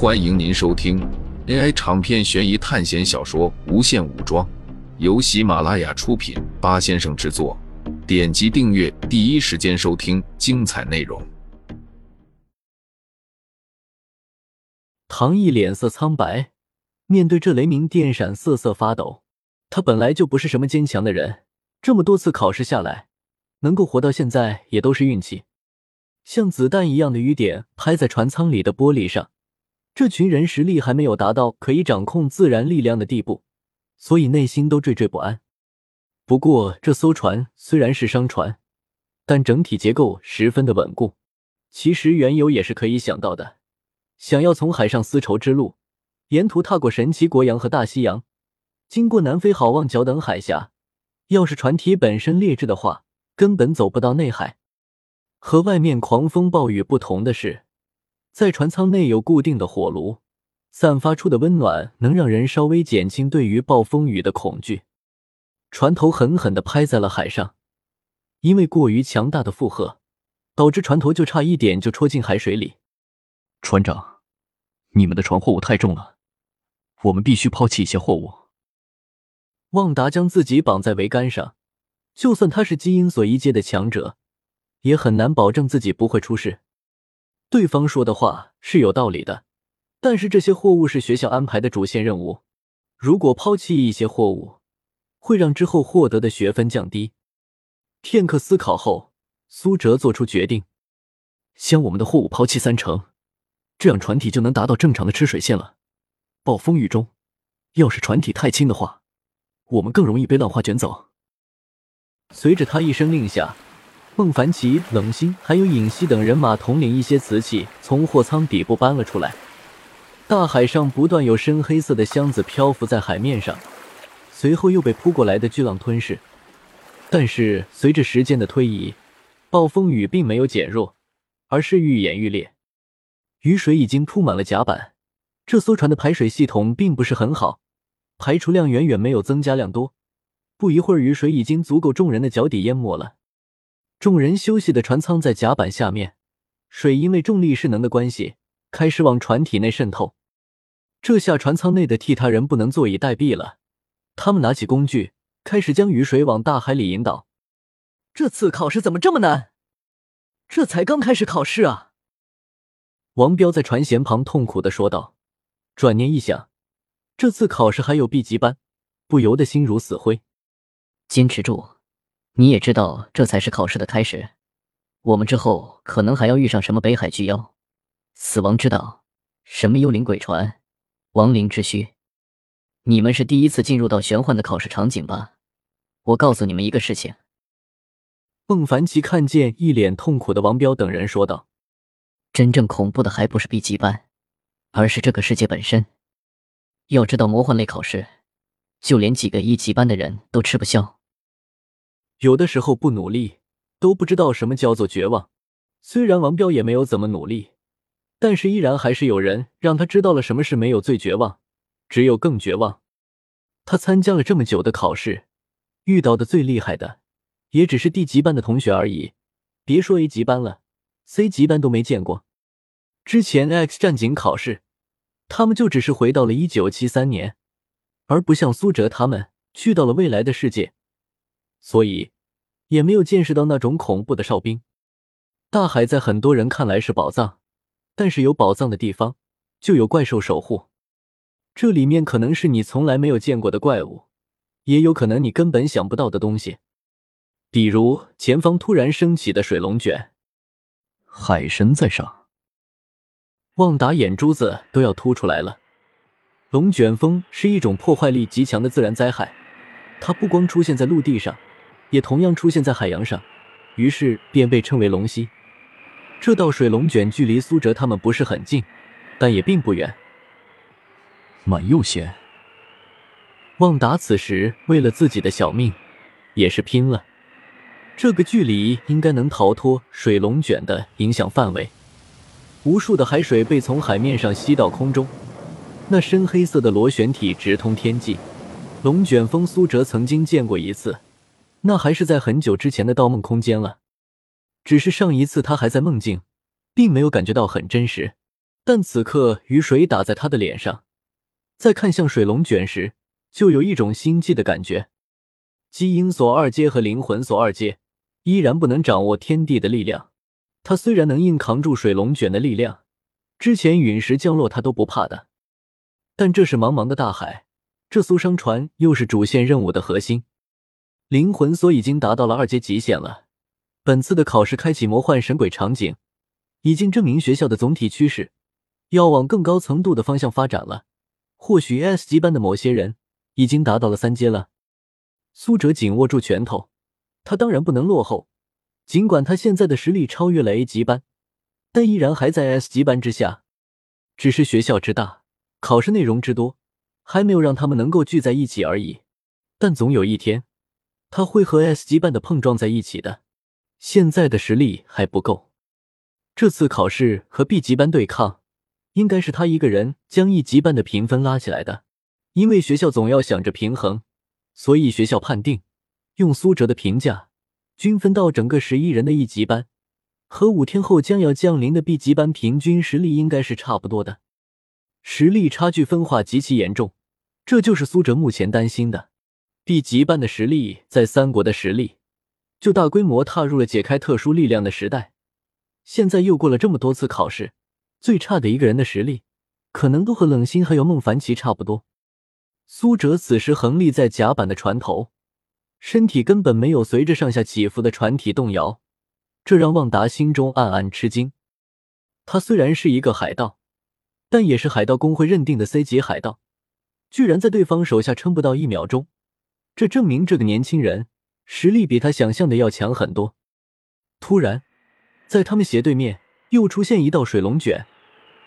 欢迎您收听 AI 长篇悬疑探险小说《无限武装》，由喜马拉雅出品，八先生制作。点击订阅，第一时间收听精彩内容。唐毅脸色苍白，面对这雷鸣电闪，瑟瑟发抖。他本来就不是什么坚强的人，这么多次考试下来，能够活到现在也都是运气。像子弹一样的雨点拍在船舱里的玻璃上。这群人实力还没有达到可以掌控自然力量的地步，所以内心都惴惴不安。不过，这艘船虽然是商船，但整体结构十分的稳固。其实缘由也是可以想到的，想要从海上丝绸之路，沿途踏过神奇国洋和大西洋，经过南非好望角等海峡，要是船体本身劣质的话，根本走不到内海。和外面狂风暴雨不同的是。在船舱内有固定的火炉，散发出的温暖能让人稍微减轻对于暴风雨的恐惧。船头狠狠地拍在了海上，因为过于强大的负荷，导致船头就差一点就戳进海水里。船长，你们的船货物太重了，我们必须抛弃一些货物。旺达将自己绑在桅杆上，就算他是基因所一阶的强者，也很难保证自己不会出事。对方说的话是有道理的，但是这些货物是学校安排的主线任务，如果抛弃一些货物，会让之后获得的学分降低。片刻思考后，苏哲做出决定：将我们的货物抛弃三成，这样船体就能达到正常的吃水线了。暴风雨中，要是船体太轻的话，我们更容易被浪花卷走。随着他一声令下。孟凡奇、冷心还有尹熙等人马统领一些瓷器从货舱底部搬了出来。大海上不断有深黑色的箱子漂浮在海面上，随后又被扑过来的巨浪吞噬。但是随着时间的推移，暴风雨并没有减弱，而是愈演愈烈。雨水已经铺满了甲板，这艘船的排水系统并不是很好，排出量远远没有增加量多。不一会儿，雨水已经足够众人的脚底淹没了。众人休息的船舱在甲板下面，水因为重力势能的关系，开始往船体内渗透。这下船舱内的替他人不能坐以待毙了，他们拿起工具，开始将雨水往大海里引导。这次考试怎么这么难？这才刚开始考试啊！王彪在船舷旁痛苦的说道。转念一想，这次考试还有 B 级班，不由得心如死灰。坚持住！你也知道，这才是考试的开始。我们之后可能还要遇上什么北海巨妖、死亡之岛、什么幽灵鬼船、亡灵之墟。你们是第一次进入到玄幻的考试场景吧？我告诉你们一个事情。孟凡奇看见一脸痛苦的王彪等人，说道：“真正恐怖的还不是 B 级班，而是这个世界本身。要知道，魔幻类考试，就连几个一级班的人都吃不消。”有的时候不努力都不知道什么叫做绝望。虽然王彪也没有怎么努力，但是依然还是有人让他知道了什么是没有最绝望，只有更绝望。他参加了这么久的考试，遇到的最厉害的也只是 D 级班的同学而已，别说 A 级班了，C 级班都没见过。之前 X 战警考试，他们就只是回到了一九七三年，而不像苏哲他们去到了未来的世界。所以，也没有见识到那种恐怖的哨兵。大海在很多人看来是宝藏，但是有宝藏的地方就有怪兽守护。这里面可能是你从来没有见过的怪物，也有可能你根本想不到的东西，比如前方突然升起的水龙卷。海神在上，旺达眼珠子都要凸出来了。龙卷风是一种破坏力极强的自然灾害，它不光出现在陆地上。也同样出现在海洋上，于是便被称为龙息。这道水龙卷距离苏哲他们不是很近，但也并不远。满右贤，旺达此时为了自己的小命，也是拼了。这个距离应该能逃脱水龙卷的影响范围。无数的海水被从海面上吸到空中，那深黑色的螺旋体直通天际。龙卷风，苏哲曾经见过一次。那还是在很久之前的盗梦空间了，只是上一次他还在梦境，并没有感觉到很真实。但此刻雨水打在他的脸上，在看向水龙卷时，就有一种心悸的感觉。基因锁二阶和灵魂锁二阶依然不能掌握天地的力量，他虽然能硬扛住水龙卷的力量，之前陨石降落他都不怕的，但这是茫茫的大海，这艘商船又是主线任务的核心。灵魂锁已经达到了二阶极限了。本次的考试开启魔幻神鬼场景，已经证明学校的总体趋势要往更高层度的方向发展了。或许 S 级班的某些人已经达到了三阶了。苏哲紧握住拳头，他当然不能落后。尽管他现在的实力超越了 A 级班，但依然还在 S 级班之下。只是学校之大，考试内容之多，还没有让他们能够聚在一起而已。但总有一天，他会和 S 级班的碰撞在一起的。现在的实力还不够，这次考试和 B 级班对抗，应该是他一个人将一级班的评分拉起来的。因为学校总要想着平衡，所以学校判定，用苏哲的评价，均分到整个十一人的一级班，和五天后将要降临的 B 级班平均实力应该是差不多的。实力差距分化极其严重，这就是苏哲目前担心的。B 级班的实力在三国的实力。就大规模踏入了解开特殊力量的时代，现在又过了这么多次考试，最差的一个人的实力，可能都和冷心还有孟凡奇差不多。苏哲此时横立在甲板的船头，身体根本没有随着上下起伏的船体动摇，这让旺达心中暗暗吃惊。他虽然是一个海盗，但也是海盗工会认定的 C 级海盗，居然在对方手下撑不到一秒钟，这证明这个年轻人。实力比他想象的要强很多。突然，在他们斜对面又出现一道水龙卷，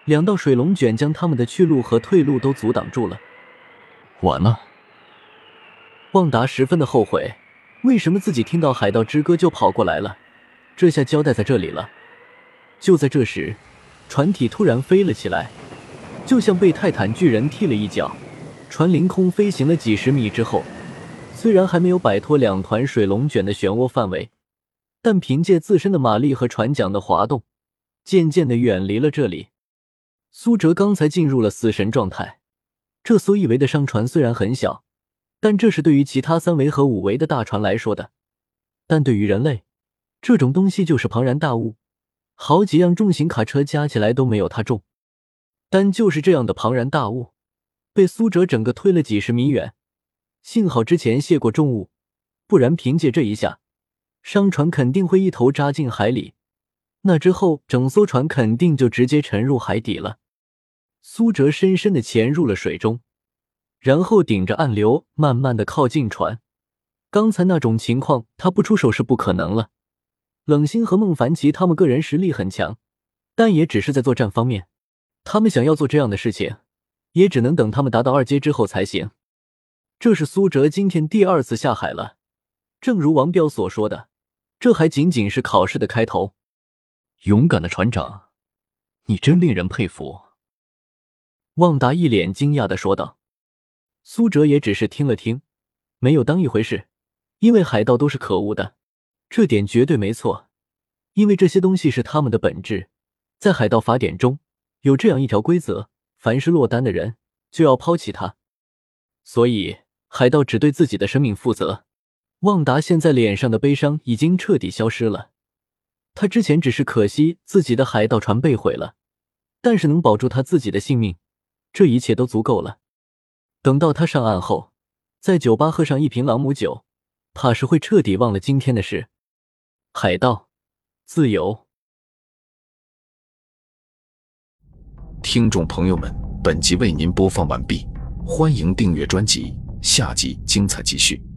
两道水龙卷将他们的去路和退路都阻挡住了。完了！旺达十分的后悔，为什么自己听到海盗之歌就跑过来了？这下交代在这里了。就在这时，船体突然飞了起来，就像被泰坦巨人踢了一脚，船凌空飞行了几十米之后。虽然还没有摆脱两团水龙卷的漩涡范围，但凭借自身的马力和船桨的滑动，渐渐的远离了这里。苏哲刚才进入了死神状态。这艘一维的商船虽然很小，但这是对于其他三维和五维的大船来说的。但对于人类，这种东西就是庞然大物，好几辆重型卡车加起来都没有它重。但就是这样的庞然大物，被苏哲整个推了几十米远。幸好之前卸过重物，不然凭借这一下，商船肯定会一头扎进海里。那之后，整艘船肯定就直接沉入海底了。苏哲深深的潜入了水中，然后顶着暗流，慢慢的靠近船。刚才那种情况，他不出手是不可能了。冷心和孟凡奇他们个人实力很强，但也只是在作战方面。他们想要做这样的事情，也只能等他们达到二阶之后才行。这是苏哲今天第二次下海了，正如王彪所说的，这还仅仅是考试的开头。勇敢的船长，你真令人佩服。旺达一脸惊讶的说道。苏哲也只是听了听，没有当一回事，因为海盗都是可恶的，这点绝对没错，因为这些东西是他们的本质，在海盗法典中有这样一条规则：凡是落单的人就要抛弃他，所以。海盗只对自己的生命负责。旺达现在脸上的悲伤已经彻底消失了。他之前只是可惜自己的海盗船被毁了，但是能保住他自己的性命，这一切都足够了。等到他上岸后，在酒吧喝上一瓶朗姆酒，怕是会彻底忘了今天的事。海盗，自由。听众朋友们，本集为您播放完毕，欢迎订阅专辑。下集精彩继续。